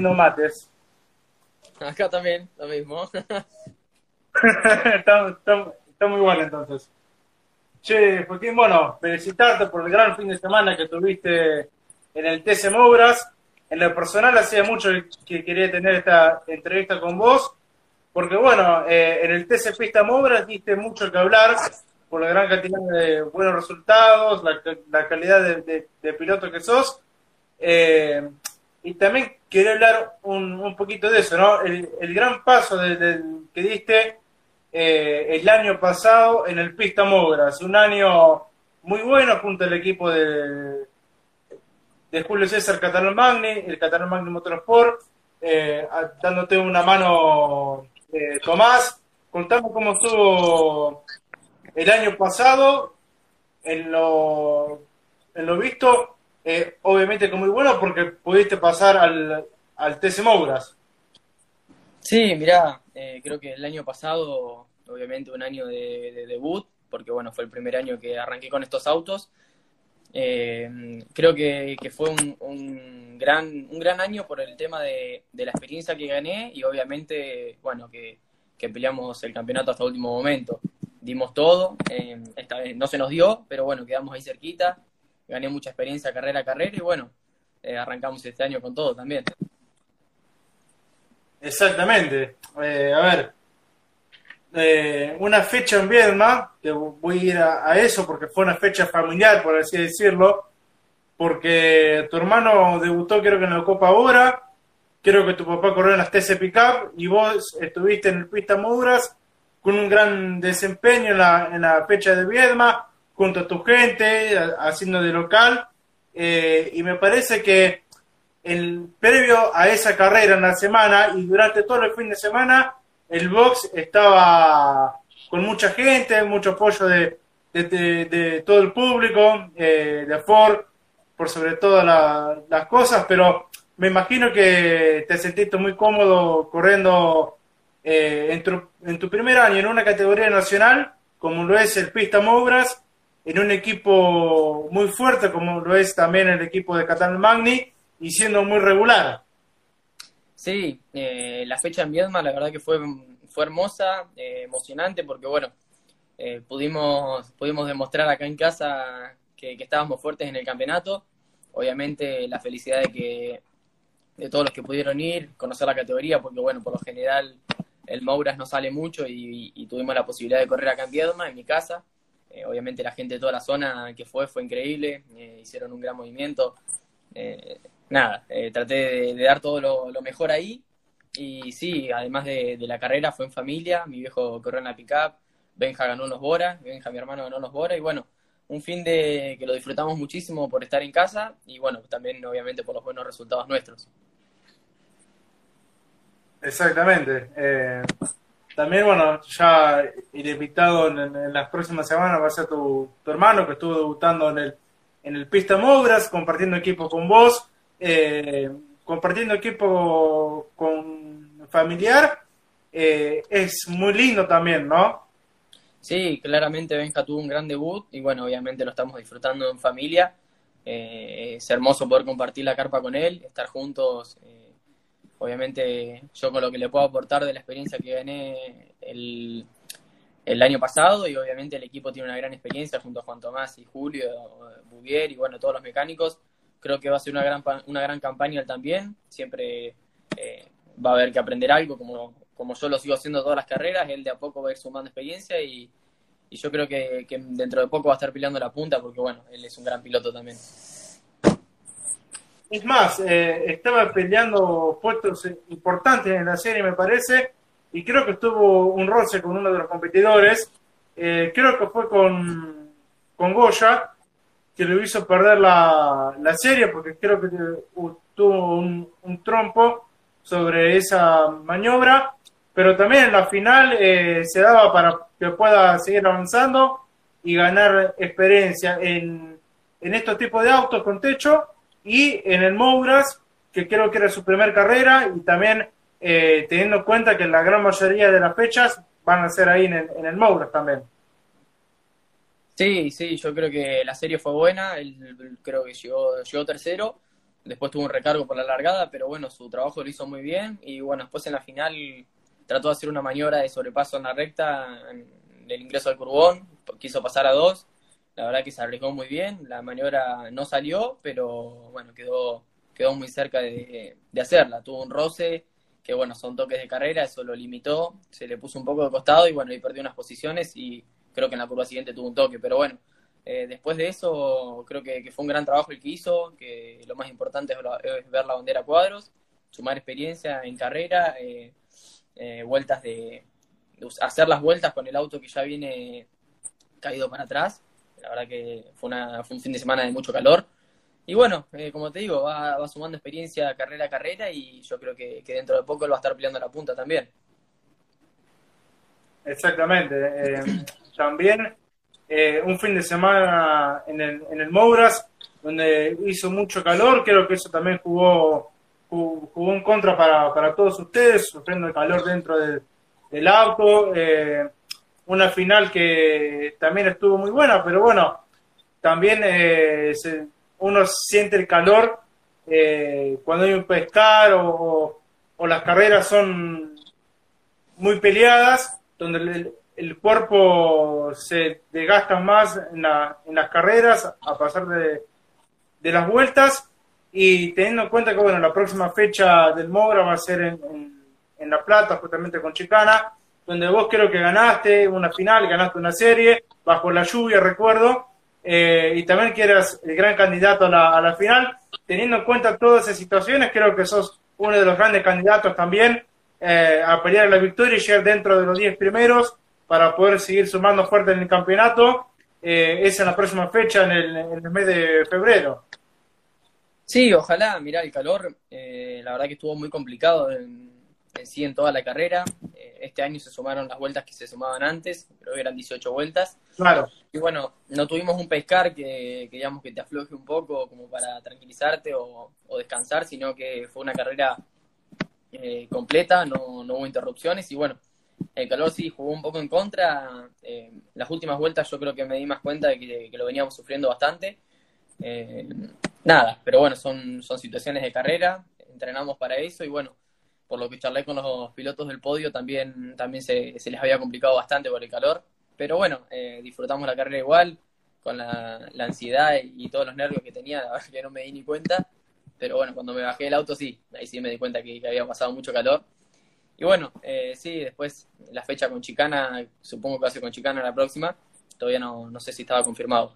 mates. Acá también, lo mismo. está, muy bueno entonces. Che, Joaquín, bueno, felicitarte por el gran fin de semana que tuviste en el TC Mobras. En lo personal hacía mucho que quería tener esta entrevista con vos, porque bueno, eh, en el TC Pista Mobras diste mucho que hablar por la gran cantidad de buenos resultados, la, calidad de, piloto que sos. Eh, y también quería hablar un, poquito de eso, ¿no? El, gran paso que diste eh, el año pasado en el Pista Mogras, un año muy bueno junto al equipo de, de Julio César Catalán Magni, el Catalán Magni Motorsport, eh, dándote una mano eh, Tomás, contame cómo estuvo el año pasado en lo, en lo visto eh, obviamente que muy bueno porque pudiste pasar al, al TC Mouras. Sí, mirá, eh, creo que el año pasado, obviamente un año de, debut, porque bueno, fue el primer año que arranqué con estos autos. Eh, creo que, fue un, gran, un gran año por el tema de, la experiencia que gané y obviamente, bueno, que, que peleamos el campeonato hasta el último momento. Dimos todo, esta vez no se nos dio, pero bueno, quedamos ahí cerquita gané mucha experiencia carrera a carrera y bueno, eh, arrancamos este año con todo también. Exactamente. Eh, a ver, eh, una fecha en Viedma, que voy a ir a, eso porque fue una fecha familiar, por así decirlo, porque tu hermano debutó creo que en la Copa ahora, creo que tu papá corrió en las TC Pickup y vos estuviste en el Pista Muras con un gran desempeño en la, en la fecha de Viedma, junto a tu gente, haciendo de local, eh, y me parece que el previo a esa carrera en la semana y durante todo el fin de semana, el box estaba con mucha gente, mucho apoyo de, de, todo el público, eh, de Ford, por sobre todas las cosas, pero me imagino que te sentiste muy cómodo corriendo eh, en, tu, en tu primer año en una categoría nacional, como lo es el Pista Mobras, en un equipo muy fuerte como lo es también el equipo de Catalán Magni y siendo muy regular. Sí, eh, la fecha en Viedma la verdad que fue, fue hermosa, eh, emocionante porque bueno, eh, pudimos, pudimos demostrar acá en casa que, estábamos fuertes en el campeonato. Obviamente la felicidad de que de todos los que pudieron ir, conocer la categoría, porque bueno, por lo general el Mouras no sale mucho y, y tuvimos la posibilidad de correr acá en Viedma, en mi casa. Eh, obviamente la gente de toda la zona que fue fue increíble, eh, hicieron un gran movimiento. Eh, nada, traté de, dar todo lo, mejor ahí. Y sí, además de, la carrera, fue en familia. Mi viejo corrió en la pickup, Benja ganó unos Bora, Benja, mi hermano, ganó unos Bora. Y bueno, un fin de que lo disfrutamos muchísimo por estar en casa y bueno, también obviamente por los buenos resultados nuestros. Exactamente. También, bueno, ya el invitado en, las próximas semanas va a ser tu, hermano que estuvo debutando en el, en el Pista Mogras, compartiendo equipo con vos, eh, compartiendo equipo con familiar. Eh, es muy lindo también, ¿no? Sí, claramente Benja tuvo un gran debut y bueno, obviamente lo estamos disfrutando en familia. Eh, es hermoso poder compartir la carpa con él, estar juntos Obviamente yo con lo que le puedo aportar de la experiencia que gané el, el año pasado y obviamente el equipo tiene una gran experiencia junto a Juan Tomás y Julio, Bouvier y bueno, todos los mecánicos. Creo que va a ser una gran, una gran campaña él también. Siempre eh, va a haber que aprender algo, como, como yo lo sigo haciendo todas las carreras. Él de a poco va a ir sumando experiencia y, y yo creo que, dentro de poco va a estar peleando la punta porque bueno, él es un gran piloto también. Es más, eh, estaba peleando puestos importantes en la serie, me parece, y creo que estuvo un roce con uno de los competidores. Eh, creo que fue con, con Goya, que le hizo perder la, la serie, porque creo que tuvo un, trompo sobre esa maniobra, pero también en la final eh, se daba para que pueda seguir avanzando y ganar experiencia en, en estos tipos de autos con techo y en el Mouras, que creo que era su primera carrera, y también eh, teniendo en cuenta que la gran mayoría de las fechas van a ser ahí en el, en el Mouras también. Sí, sí, yo creo que la serie fue buena, él, creo que llegó, llegó tercero, después tuvo un recargo por la largada, pero bueno, su trabajo lo hizo muy bien y bueno, después en la final trató de hacer una maniobra de sobrepaso en la recta, en el ingreso al curbón, quiso pasar a dos, la verdad que se arriesgó muy bien, la maniobra no salió, pero bueno, quedó, quedó muy cerca de, de hacerla, tuvo un roce, que bueno, son toques de carrera, eso lo limitó, se le puso un poco de costado y bueno, y perdió unas posiciones y creo que en la curva siguiente tuvo un toque, pero bueno, eh, después de eso creo que, fue un gran trabajo el que hizo, que lo más importante es, ver la bandera cuadros, sumar experiencia en carrera, eh, eh, vueltas de, hacer las vueltas con el auto que ya viene caído para atrás, la verdad que fue, una, fue un fin de semana de mucho calor y bueno, eh, como te digo, va, sumando experiencia carrera a carrera y yo creo que, dentro de poco él va a estar peleando la punta también. Exactamente. Eh, también eh, un fin de semana en el, en el Mouras, donde hizo mucho calor, creo que eso también jugó, jugó, un contra para, para, todos ustedes, sufriendo el calor dentro del, del auto. Una final que también estuvo muy buena, pero bueno, también se, uno siente el calor eh, cuando hay un pescar o, las carreras son muy peleadas, donde el, cuerpo se desgasta más en, las carreras a pasar de, las vueltas. Y teniendo en cuenta que bueno la próxima fecha del Mogra va a ser en, en, La Plata, justamente con Chicana, donde vos creo que ganaste una final, ganaste una serie, bajo la lluvia, recuerdo, eh, y también que eras el gran candidato a la, final. Teniendo en cuenta todas esas situaciones, creo que sos uno de los grandes candidatos también eh, a pelear la victoria y llegar dentro de los 10 primeros para poder seguir sumando fuerte en el campeonato. Eh, es en la próxima fecha, en el, mes de febrero. Sí, ojalá, mirá, el calor, eh, la verdad que estuvo muy complicado en, en sí en toda la carrera. Eh, este año se sumaron las vueltas que se sumaban antes, creo que eran 18 vueltas. Claro. Y bueno, no tuvimos un pescar que, digamos que te afloje un poco como para tranquilizarte o, descansar, sino que fue una carrera eh, completa, no, no, hubo interrupciones y bueno, el calor sí jugó un poco en contra. Eh, las últimas vueltas yo creo que me di más cuenta de que, que lo veníamos sufriendo bastante. nada, pero bueno, son, son situaciones de carrera, entrenamos para eso y bueno, por lo que charlé con los pilotos del podio, también, también se, les había complicado bastante por el calor. Pero bueno, eh, disfrutamos la carrera igual, con la, ansiedad y, todos los nervios que tenía, la verdad que no me di ni cuenta. Pero bueno, cuando me bajé del auto, sí, ahí sí me di cuenta que, había pasado mucho calor. Y bueno, eh, sí, después la fecha con Chicana, supongo que va a ser con Chicana la próxima, todavía no, no sé si estaba confirmado.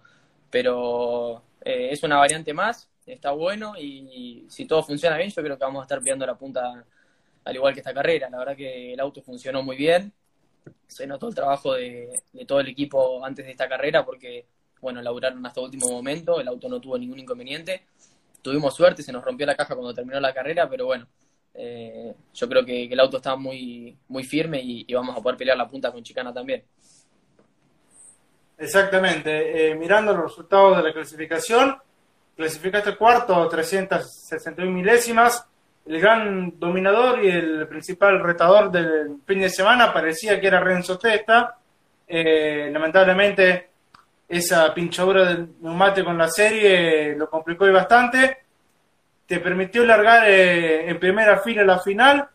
Pero eh, es una variante más, está bueno y, si todo funciona bien, yo creo que vamos a estar pillando la punta al igual que esta carrera. La verdad que el auto funcionó muy bien. Se notó el trabajo de, todo el equipo antes de esta carrera porque, bueno, laburaron hasta el último momento, el auto no tuvo ningún inconveniente. Tuvimos suerte, se nos rompió la caja cuando terminó la carrera, pero bueno, eh, yo creo que, el auto está muy, muy firme y, vamos a poder pelear la punta con Chicana también. Exactamente. Eh, mirando los resultados de la clasificación, clasificaste cuarto, 361 milésimas, el gran dominador y el principal retador del fin de semana parecía que era Renzo Testa. Eh, lamentablemente, esa pinchadura del neumático con la serie lo complicó y bastante. Te permitió largar eh, en primera fila la final.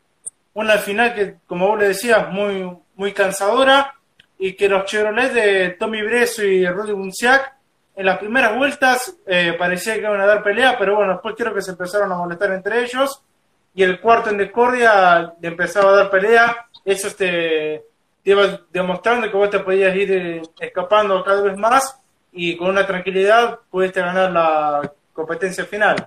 Una final que, como vos le decías, muy, muy cansadora y que los Chevrolet de Tommy Breso y Rudy Bunciac en las primeras vueltas eh, parecía que iban a dar pelea, pero bueno, después creo que se empezaron a molestar entre ellos y el cuarto en discordia empezaba a dar pelea, eso te, iba demostrando que vos te podías ir eh, escapando cada vez más y con una tranquilidad pudiste ganar la competencia final.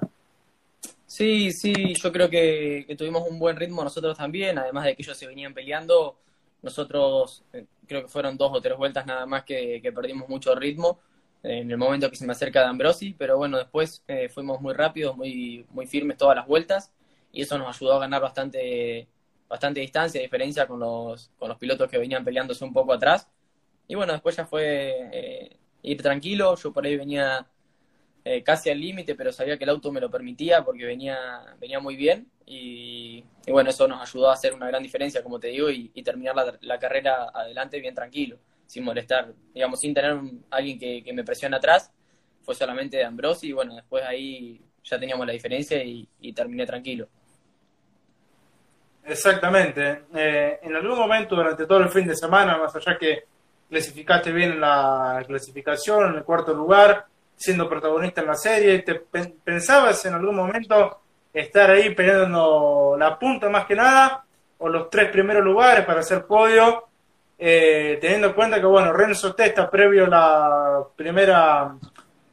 Sí, sí, yo creo que, tuvimos un buen ritmo nosotros también, además de que ellos se venían peleando, nosotros eh, creo que fueron dos o tres vueltas nada más que, perdimos mucho ritmo en el momento que se me acerca de Ambrosi, pero bueno, después eh, fuimos muy rápidos, muy, muy firmes todas las vueltas y eso nos ayudó a ganar bastante, bastante distancia, diferencia con los, con los pilotos que venían peleándose un poco atrás. Y bueno, después ya fue eh, ir tranquilo, yo por ahí venía eh, casi al límite, pero sabía que el auto me lo permitía porque venía, venía muy bien. Y, bueno, eso nos ayudó a hacer una gran diferencia, como te digo, y, terminar la, carrera adelante bien tranquilo, sin molestar, digamos, sin tener alguien que, me presione atrás, fue solamente de Ambrosi y bueno, después ahí ya teníamos la diferencia y, terminé tranquilo. Exactamente. Eh, en algún momento durante todo el fin de semana, más allá que clasificaste bien en la clasificación, en el cuarto lugar, siendo protagonista en la serie, ¿te pensabas en algún momento estar ahí peleando la punta más que nada, o los tres primeros lugares para hacer podio, eh, teniendo en cuenta que, bueno, Renzo Testa, previo a la primera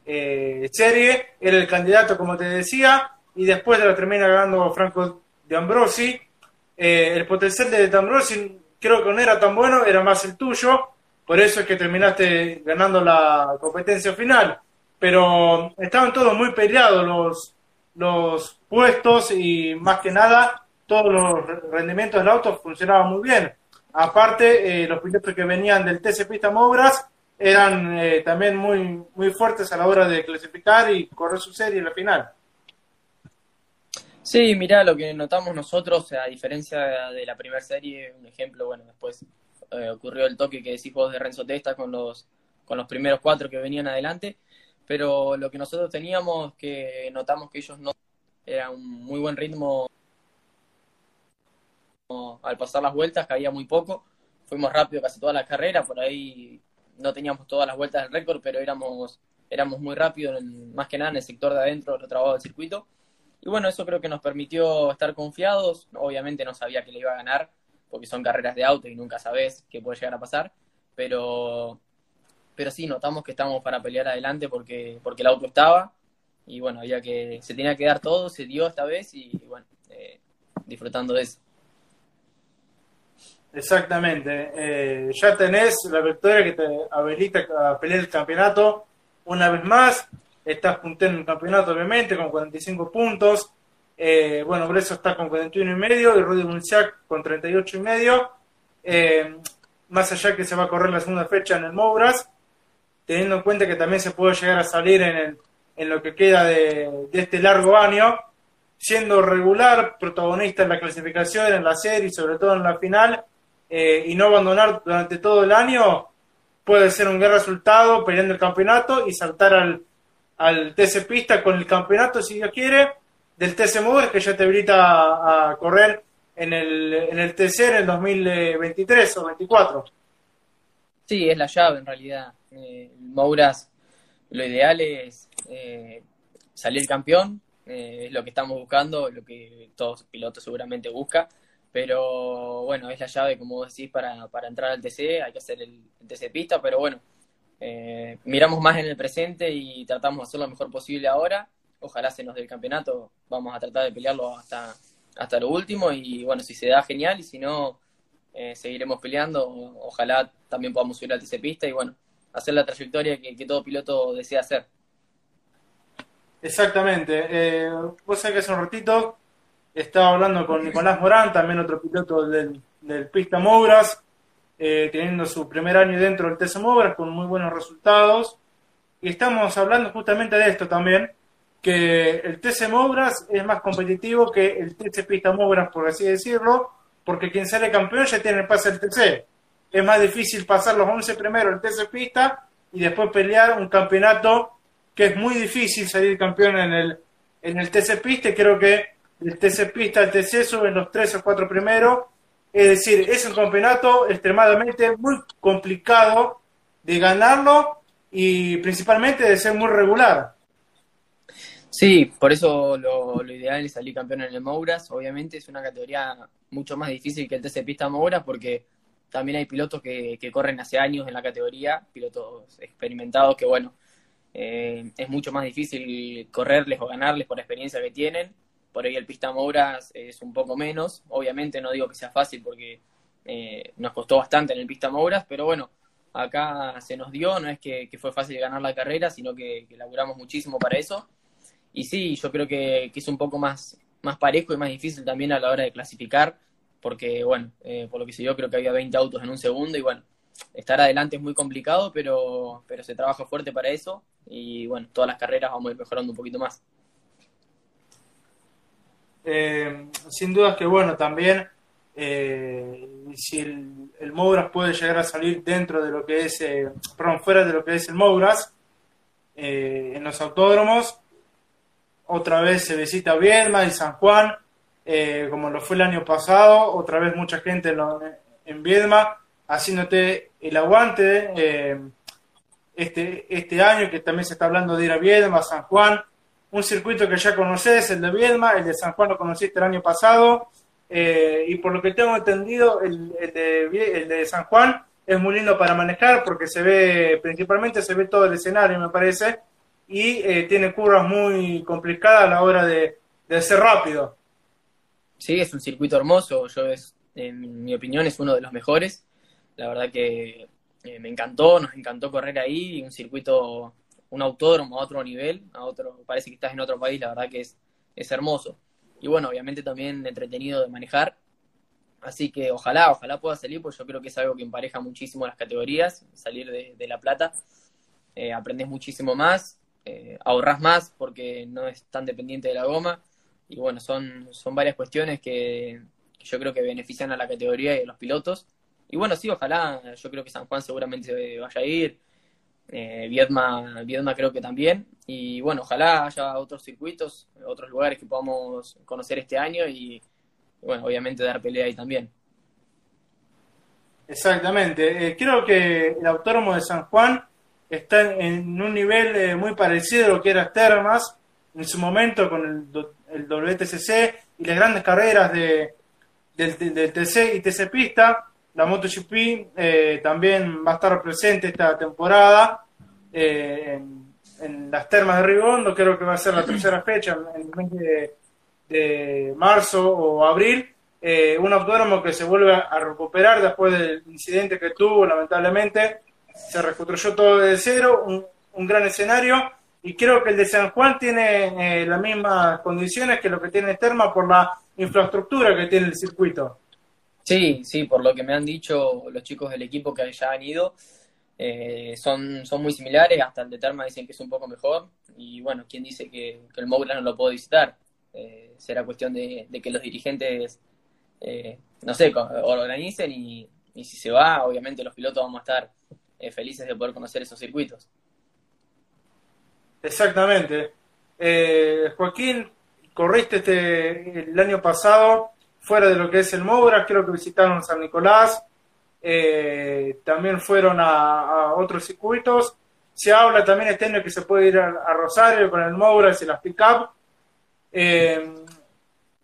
eh, serie, era el candidato, como te decía, y después de la termina ganando Franco de Ambrosi. Eh, el potencial de Ambrosi creo que no era tan bueno, era más el tuyo, por eso es que terminaste ganando la competencia final. Pero estaban todos muy peleados los, los puestos y más que nada todos los rendimientos del auto funcionaban muy bien. Aparte, eh, los pilotos que venían del TC Pista Mobras eran eh, también muy, muy fuertes a la hora de clasificar y correr su serie en la final. Sí, mira, lo que notamos nosotros, a diferencia de la primera serie, un ejemplo, bueno, después eh, ocurrió el toque que decís vos de Renzo Testa con los, con los primeros cuatro que venían adelante, pero lo que nosotros teníamos, que notamos que ellos no, era un muy buen ritmo al pasar las vueltas, caía muy poco, fuimos rápido casi toda la carrera, por ahí no teníamos todas las vueltas del récord, pero éramos, éramos muy rápidos, más que nada en el sector de adentro, otro trabajo del circuito. Y bueno, eso creo que nos permitió estar confiados. Obviamente no sabía que le iba a ganar, porque son carreras de auto y nunca sabes qué puede llegar a pasar. Pero, pero sí, notamos que estamos para pelear adelante porque, porque el auto estaba. Y bueno, había que, se tenía que dar todo, se dio esta vez y bueno, eh, disfrutando de eso. Exactamente. Eh, ya tenés la victoria que te habilita a pelear el campeonato una vez más. Estás puntero en el campeonato, obviamente, con 45 puntos. Eh, bueno, Breso está con 41 y medio y Rudy Munchak con 38 y medio. Eh, más allá que se va a correr la segunda fecha en el Mouras, teniendo en cuenta que también se puede llegar a salir en, en lo que queda de este largo año, siendo regular, protagonista en la clasificación, en la serie y sobre todo en la final eh, y no abandonar durante todo el año, puede ser un gran resultado peleando el campeonato y saltar al, al TC Pista con el campeonato, si Dios quiere, del TC Mover, que ya te habilita a, correr en el, en el TC en el 2023 o 24. Sí, es la llave en realidad. Eh, Mouras, lo ideal es eh, salir campeón, eh, es lo que estamos buscando, lo que todos pilotos seguramente buscan pero bueno, es la llave, como decís, para, para entrar al TC, hay que hacer el, TC pista, pero bueno, eh, miramos más en el presente y tratamos de hacer lo mejor posible ahora. Ojalá se nos dé el campeonato, vamos a tratar de pelearlo hasta, hasta lo último y bueno, si se da genial y si no, eh, seguiremos peleando. Ojalá también podamos subir al TC pista y bueno, hacer la trayectoria que, todo piloto desea hacer. Exactamente. Eh, vos sabés que hace un ratito estaba hablando con Nicolás Morán, también otro piloto del, Pista Mouras, eh, teniendo su primer año dentro del TC Mouras con muy buenos resultados. Y estamos hablando justamente de esto también, que el TC Mouras es más competitivo que el TC Pista Mouras, por así decirlo, porque quien sale campeón ya tiene el pase del TC. Es más difícil pasar los 11 primeros el TC Pista y después pelear un campeonato que es muy difícil salir campeón en el, en el TC Pista y creo que el TC Pista, el TC suben los tres o cuatro primeros. Es decir, es un campeonato extremadamente muy complicado de ganarlo y principalmente de ser muy regular. Sí, por eso lo, ideal es salir campeón en el Mouras. Obviamente es una categoría mucho más difícil que el TC Pista Mouras porque también hay pilotos que, corren hace años en la categoría, pilotos experimentados que, bueno, eh, es mucho más difícil correrles o ganarles por la experiencia que tienen por ahí el pista Mouras es un poco menos. Obviamente no digo que sea fácil porque eh, nos costó bastante en el pista Mouras, pero bueno, acá se nos dio, no es que, fue fácil ganar la carrera, sino que, que, laburamos muchísimo para eso. Y sí, yo creo que, es un poco más, más parejo y más difícil también a la hora de clasificar, porque bueno, eh, por lo que sé yo creo que había 20 autos en un segundo y bueno, estar adelante es muy complicado, pero, pero se trabaja fuerte para eso y bueno, todas las carreras vamos a ir mejorando un poquito más. Eh, sin dudas que bueno, también eh, si el, el puede llegar a salir dentro de lo que es, eh, perdón, fuera de lo que es el Mouras, en los autódromos, otra vez se visita Viedma y San Juan, eh, como lo fue el año pasado, otra vez mucha gente en, en Viedma haciéndote el aguante eh, este, este año, que también se está hablando de ir a Viedma, San Juan, un circuito que ya conoces, el de Viedma, el de San Juan lo conociste el año pasado, eh, y por lo que tengo entendido, el, de, el de San Juan es muy lindo para manejar porque se ve, principalmente se ve todo el escenario, me parece, y eh, tiene curvas muy complicadas a la hora de, de ser rápido. Sí, es un circuito hermoso, yo es, en mi opinión es uno de los mejores. La verdad que eh, me encantó, nos encantó correr ahí, un circuito, un autódromo a otro nivel, a otro, parece que estás en otro país, la verdad que es, es hermoso. Y bueno, obviamente también entretenido de manejar. Así que ojalá, ojalá pueda salir, porque yo creo que es algo que empareja muchísimo las categorías, salir de, La Plata. Eh, aprendes muchísimo más, eh, ahorras más porque no es tan dependiente de la goma. Y bueno, son, son varias cuestiones que, yo creo que benefician a la categoría y a los pilotos. Y bueno, sí, ojalá, yo creo que San Juan seguramente vaya a ir, eh, Viedma, creo que también, y bueno, ojalá haya otros circuitos, otros lugares que podamos conocer este año y, bueno, obviamente dar pelea ahí también. Exactamente, eh, creo que el autónomo de San Juan está en un nivel eh, muy parecido a lo que era Termas en su momento con el, el WTCC y las grandes carreras de, del, del TC y TC Pista la MotoGP eh, también va a estar presente esta temporada eh, en, las termas de Rigondo, creo que va a ser la tercera fecha en el mes de, marzo o abril. Eh, un autódromo que se vuelve a recuperar después del incidente que tuvo, lamentablemente. Se reconstruyó todo de cero, un, un gran escenario. Y creo que el de San Juan tiene las mismas condiciones que lo que tiene Terma por la infraestructura que tiene el circuito. Sí, sí, por lo que me han dicho los chicos del equipo que ya han ido, eh, son, son muy similares, hasta el de Terma dicen que es un poco mejor, y bueno, ¿quién dice que, el Moura no lo puedo visitar? Eh, será cuestión de, que los dirigentes, eh, no sé, organicen y, y, si se va, obviamente los pilotos vamos a estar felices de poder conocer esos circuitos. Exactamente. Joaquín, corriste este, el año pasado fuera de lo que es el Moura, creo que visitaron San Nicolás, eh, también fueron a, otros circuitos. Se habla también este año que se puede ir a, Rosario con el Moura y las pick-up. Eh,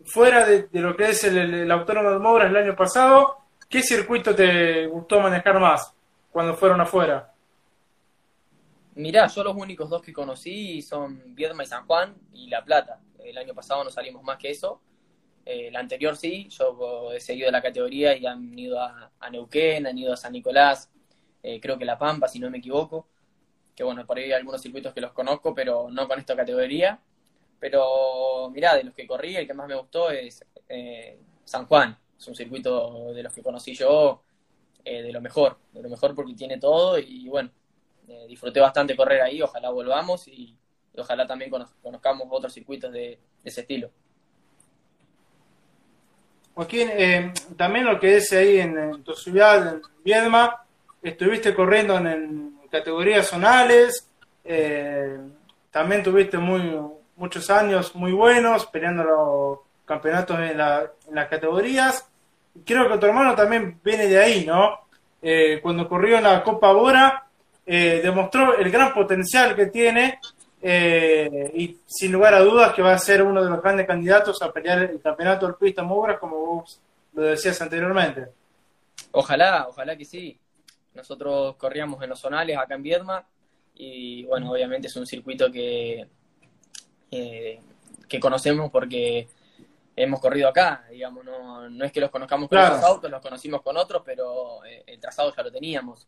fuera de, lo que es el, autónomo de Moura el año pasado, ¿qué circuito te gustó manejar más cuando fueron afuera? Mirá, yo los únicos dos que conocí son Viedma y San Juan y La Plata. El año pasado no salimos más que eso. Eh, la anterior sí, yo he seguido la categoría y han ido a, Neuquén, han ido a San Nicolás, eh, creo que La Pampa, si no me equivoco. Que bueno, por ahí hay algunos circuitos que los conozco, pero no con esta categoría. Pero mirá, de los que corrí, el que más me gustó es eh, San Juan. Es un circuito de los que conocí yo, de lo mejor, de lo mejor porque tiene todo y bueno, disfruté bastante correr ahí, ojalá volvamos y, ojalá también conozcamos otros circuitos de ese estilo. Joaquín, eh, también lo que es ahí en, tu ciudad, en Viedma, estuviste corriendo en, categorías zonales, eh, también tuviste muy, muchos años muy buenos peleando los campeonatos en, las categorías. Creo que tu hermano también viene de ahí, ¿no? Eh, cuando corrió en la Copa Bora, demostró el gran potencial que tiene eh, y sin lugar a dudas que va a ser uno de los grandes candidatos a pelear el campeonato del pista Mubras, como vos lo decías anteriormente. Ojalá, ojalá que sí. Nosotros corríamos en los zonales acá en Viedma y bueno, obviamente es un circuito que, que conocemos porque hemos corrido acá, digamos, no, no es que los conozcamos con los autos, los conocimos con otros, pero eh, el trazado ya lo teníamos.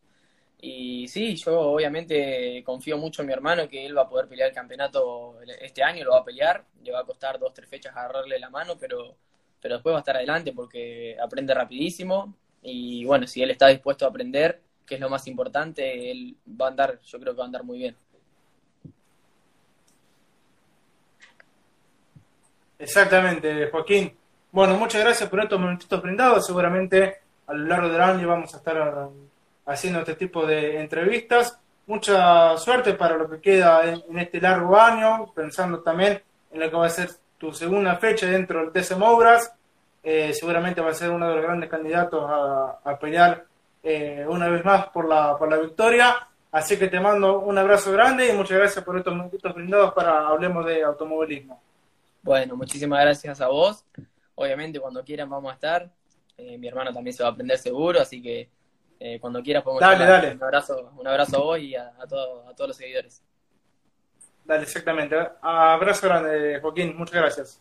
Y sí, yo obviamente confío mucho en mi hermano que él va a poder pelear el campeonato este año, lo va a pelear, le va a costar dos, tres fechas agarrarle la mano, pero, pero después va a estar adelante porque aprende rapidísimo y bueno, si él está dispuesto a aprender, que es lo más importante, él va a andar, yo creo que va a andar muy bien. Exactamente, Joaquín. Bueno, muchas gracias por estos momentitos brindados. Seguramente a lo largo del año vamos a estar haciendo este tipo de entrevistas. Mucha suerte para lo que queda en, este largo año, pensando también en lo que va a ser tu segunda fecha dentro del TC Obras. Eh, seguramente va a ser uno de los grandes candidatos a, pelear eh, una vez más por la, por la victoria. Así que te mando un abrazo grande y muchas gracias por estos minutitos brindados para hablemos de automovilismo. Bueno, muchísimas gracias a vos. Obviamente cuando quieran vamos a estar. Eh, mi hermano también se va a aprender seguro, así que cuando quieras podemos dale, dale. Un abrazo, un abrazo a vos y a, a todos los seguidores. Dale, exactamente. Abrazo grande, Joaquín. Muchas gracias.